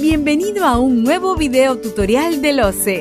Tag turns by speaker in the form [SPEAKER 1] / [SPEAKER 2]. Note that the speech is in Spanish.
[SPEAKER 1] Bienvenido a un nuevo video tutorial de OCE.